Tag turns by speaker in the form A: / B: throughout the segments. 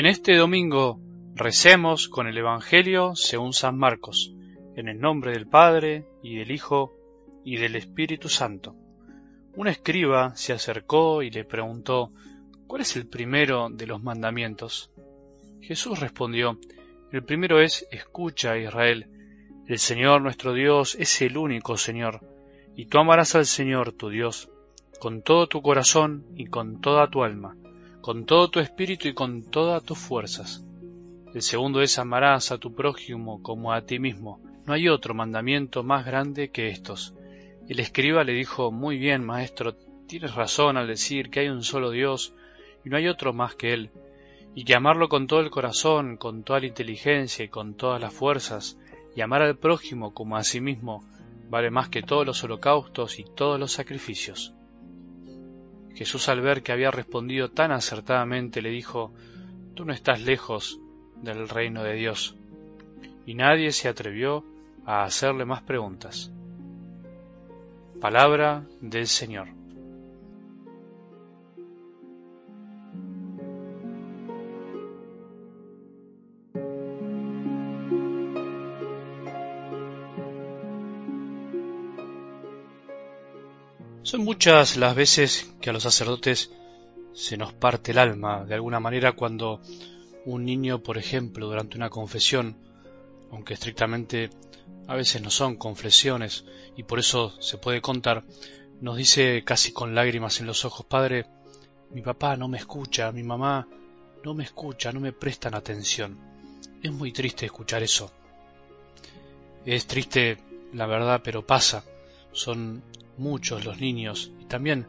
A: En este domingo recemos con el Evangelio según San Marcos, en el nombre del Padre y del Hijo y del Espíritu Santo. Un escriba se acercó y le preguntó, ¿cuál es el primero de los mandamientos? Jesús respondió, el primero es, escucha Israel, el Señor nuestro Dios es el único Señor, y tú amarás al Señor tu Dios con todo tu corazón y con toda tu alma con todo tu espíritu y con todas tus fuerzas. El segundo es amarás a tu prójimo como a ti mismo. No hay otro mandamiento más grande que estos. El escriba le dijo, Muy bien, maestro, tienes razón al decir que hay un solo Dios y no hay otro más que Él, y que amarlo con todo el corazón, con toda la inteligencia y con todas las fuerzas, y amar al prójimo como a sí mismo, vale más que todos los holocaustos y todos los sacrificios. Jesús al ver que había respondido tan acertadamente le dijo, Tú no estás lejos del reino de Dios. Y nadie se atrevió a hacerle más preguntas. Palabra del Señor. Son muchas las veces que a los sacerdotes se nos parte el alma de alguna manera cuando un niño, por ejemplo, durante una confesión, aunque estrictamente a veces no son confesiones y por eso se puede contar, nos dice casi con lágrimas en los ojos, Padre, mi papá no me escucha, mi mamá no me escucha, no me prestan atención. Es muy triste escuchar eso. Es triste, la verdad, pero pasa. Son muchos los niños y también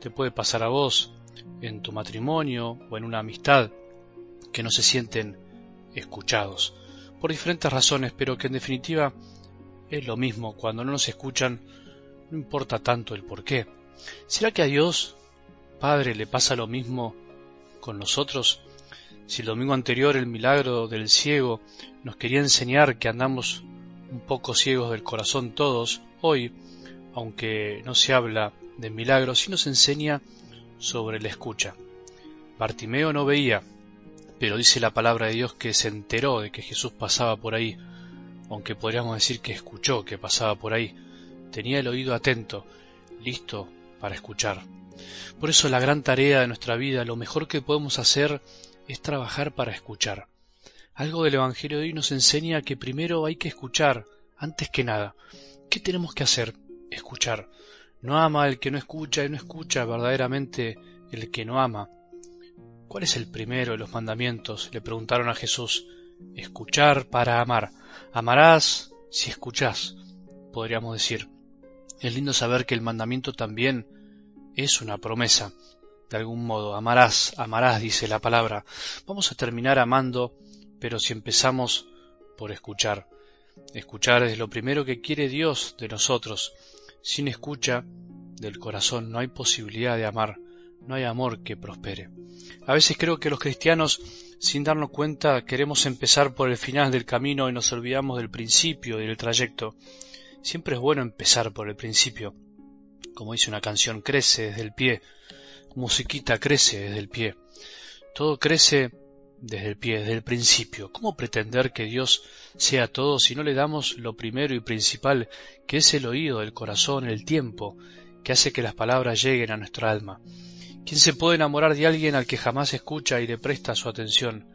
A: te puede pasar a vos en tu matrimonio o en una amistad que no se sienten escuchados por diferentes razones, pero que en definitiva es lo mismo cuando no nos escuchan, no importa tanto el por qué. ¿Será que a Dios, Padre, le pasa lo mismo con nosotros? Si el domingo anterior el milagro del ciego nos quería enseñar que andamos un poco ciegos del corazón todos, hoy aunque no se habla de milagros, sí nos enseña sobre la escucha. Bartimeo no veía, pero dice la palabra de Dios que se enteró de que Jesús pasaba por ahí, aunque podríamos decir que escuchó que pasaba por ahí. Tenía el oído atento, listo para escuchar. Por eso la gran tarea de nuestra vida, lo mejor que podemos hacer es trabajar para escuchar. Algo del Evangelio de hoy nos enseña que primero hay que escuchar, antes que nada. ¿Qué tenemos que hacer? Escuchar. No ama el que no escucha y no escucha verdaderamente el que no ama. ¿Cuál es el primero de los mandamientos? le preguntaron a Jesús. Escuchar para amar. Amarás si escuchás, podríamos decir. Es lindo saber que el mandamiento también es una promesa. De algún modo, amarás, amarás, dice la palabra. Vamos a terminar amando, pero si empezamos por escuchar. Escuchar es lo primero que quiere Dios de nosotros. Sin escucha del corazón no hay posibilidad de amar, no hay amor que prospere. A veces creo que los cristianos, sin darnos cuenta, queremos empezar por el final del camino y nos olvidamos del principio y del trayecto. Siempre es bueno empezar por el principio. Como dice una canción, crece desde el pie. Musiquita crece desde el pie. Todo crece desde el pie, desde el principio. ¿Cómo pretender que Dios sea todo si no le damos lo primero y principal, que es el oído, el corazón, el tiempo, que hace que las palabras lleguen a nuestra alma? ¿Quién se puede enamorar de alguien al que jamás escucha y le presta su atención?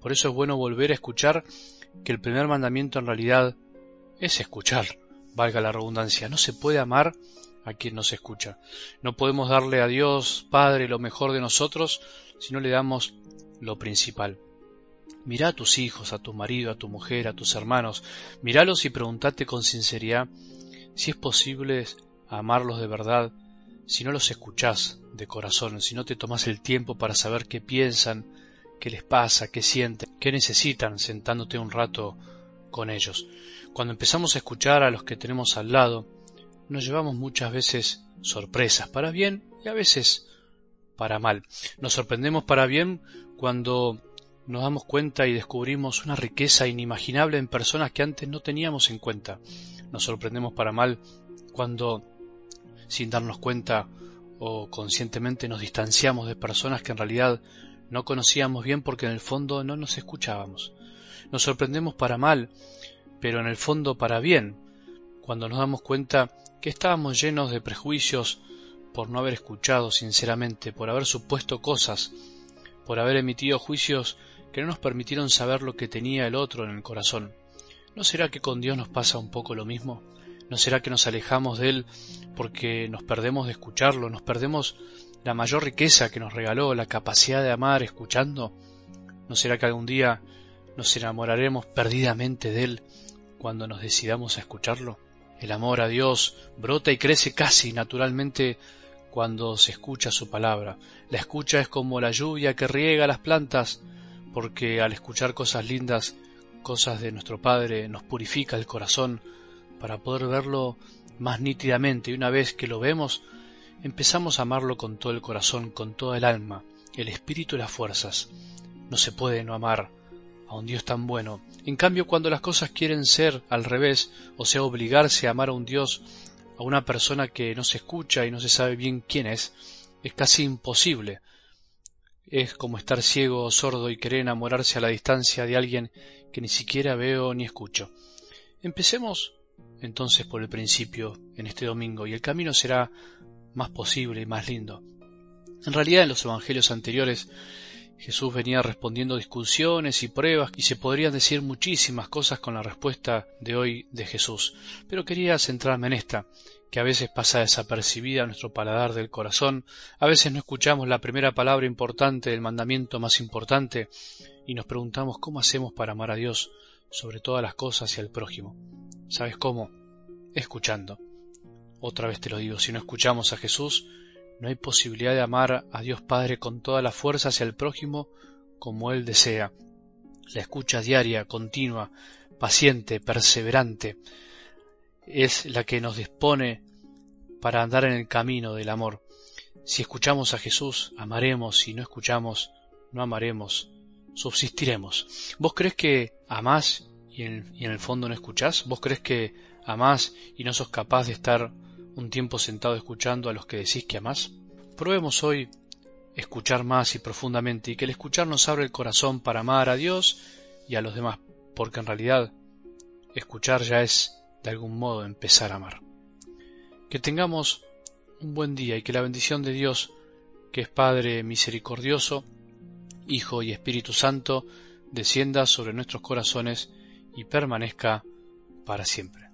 A: Por eso es bueno volver a escuchar que el primer mandamiento en realidad es escuchar, valga la redundancia. No se puede amar a quien nos escucha. No podemos darle a Dios, Padre, lo mejor de nosotros si no le damos lo principal. Mira a tus hijos, a tu marido, a tu mujer, a tus hermanos, míralos y pregúntate con sinceridad si es posible amarlos de verdad, si no los escuchás de corazón, si no te tomas el tiempo para saber qué piensan, qué les pasa, qué sienten, qué necesitan sentándote un rato con ellos. Cuando empezamos a escuchar a los que tenemos al lado, nos llevamos muchas veces sorpresas para bien y a veces para mal. Nos sorprendemos para bien cuando nos damos cuenta y descubrimos una riqueza inimaginable en personas que antes no teníamos en cuenta. Nos sorprendemos para mal cuando, sin darnos cuenta o conscientemente, nos distanciamos de personas que en realidad No conocíamos bien porque en el fondo no nos escuchábamos. Nos sorprendemos para mal, pero en el fondo para bien, cuando nos damos cuenta que estábamos llenos de prejuicios por no haber escuchado sinceramente, por haber supuesto cosas, por haber emitido juicios que no nos permitieron saber lo que tenía el otro en el corazón. ¿No será que con Dios nos pasa un poco lo mismo? ¿No será que nos alejamos de Él porque nos perdemos de escucharlo, nos perdemos la mayor riqueza que nos regaló, la capacidad de amar escuchando? ¿No será que algún día nos enamoraremos perdidamente de Él cuando nos decidamos a escucharlo? El amor a Dios brota y crece casi naturalmente cuando se escucha su palabra. La escucha es como la lluvia que riega las plantas, porque al escuchar cosas lindas, cosas de nuestro Padre, nos purifica el corazón para poder verlo más nítidamente y una vez que lo vemos, empezamos a amarlo con todo el corazón, con toda el alma, el espíritu y las fuerzas. No se puede no amar a un Dios tan bueno. En cambio, cuando las cosas quieren ser al revés, o sea, obligarse a amar a un Dios a una persona que no se escucha y no se sabe bien quién es, es casi imposible. Es como estar ciego sordo y querer enamorarse a la distancia de alguien que ni siquiera veo ni escucho. Empecemos entonces por el principio en este domingo y el camino será más posible y más lindo. En realidad en los evangelios anteriores Jesús venía respondiendo discusiones y pruebas y se podrían decir muchísimas cosas con la respuesta de hoy de Jesús, pero quería centrarme en esta, que a veces pasa desapercibida a nuestro paladar del corazón, a veces no escuchamos la primera palabra importante del mandamiento más importante y nos preguntamos cómo hacemos para amar a Dios sobre todas las cosas y al prójimo. ¿Sabes cómo? Escuchando. Otra vez te lo digo, si no escuchamos a Jesús, no hay posibilidad de amar a Dios Padre con toda la fuerza hacia el prójimo como Él desea. La escucha diaria, continua, paciente, perseverante, es la que nos dispone para andar en el camino del amor. Si escuchamos a Jesús, amaremos, si no escuchamos, no amaremos, subsistiremos. ¿Vos crees que amás y en, y en el fondo no escuchás? ¿Vos crees que amás y no sos capaz de estar un tiempo sentado escuchando a los que decís que amás? Probemos hoy escuchar más y profundamente y que el escuchar nos abra el corazón para amar a Dios y a los demás, porque en realidad escuchar ya es de algún modo empezar a amar. Que tengamos un buen día y que la bendición de Dios, que es Padre misericordioso, Hijo y Espíritu Santo, descienda sobre nuestros corazones y permanezca para siempre.